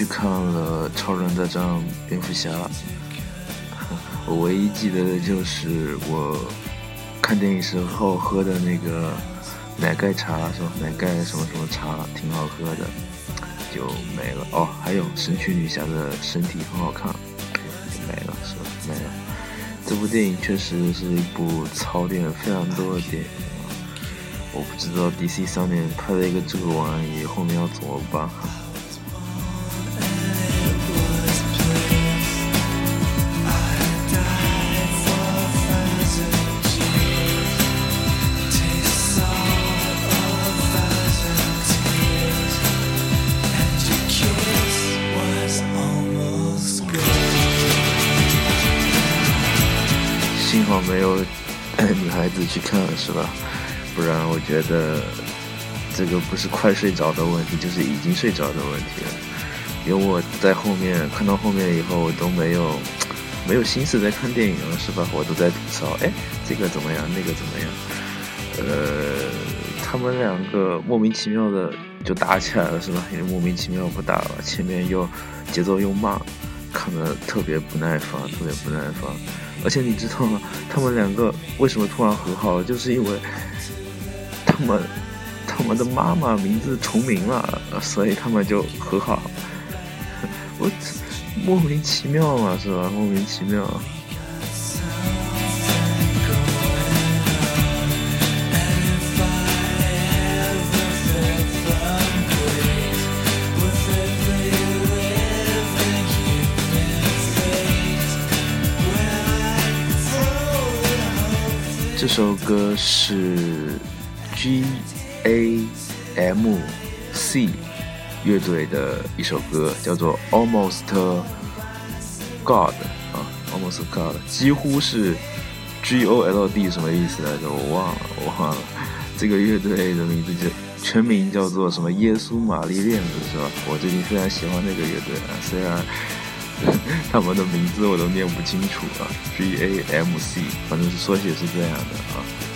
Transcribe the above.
去看了《超人大战蝙蝠侠》，我唯一记得的就是我看电影时候喝的那个奶盖茶，是吧？奶盖什么什么茶，挺好喝的，就没了。哦，还有神奇女侠的身体很好看，没了，是吧？没了。这部电影确实是一部槽点非常多的电影。我不知道 DC 上面拍了一个这个玩意，后面要怎么办？没有女孩子去看，是吧？不然我觉得这个不是快睡着的问题，就是已经睡着的问题了。因为我在后面看到后面以后，我都没有没有心思在看电影了，是吧？我都在吐槽，哎，这个怎么样，那个怎么样？呃，他们两个莫名其妙的就打起来了，是吧？因为莫名其妙不打了，前面又节奏又慢，看得特别不耐烦，特别不耐烦。而且你知道吗？他们两个为什么突然和好了？就是因为他们他们的妈妈名字重名了，所以他们就和好。我莫名其妙嘛，是吧？莫名其妙。这首歌是 G A M C 乐队的一首歌，叫做 Almost God 啊，Almost God，几乎是 G O L D 什么意思来着？我忘了，我忘了。这个乐队的名字叫全名叫做什么？耶稣玛丽链子是吧？我最近非常喜欢那个乐队啊，虽然。他们的名字我都念不清楚啊，G A M C，反正是缩写是这样的啊。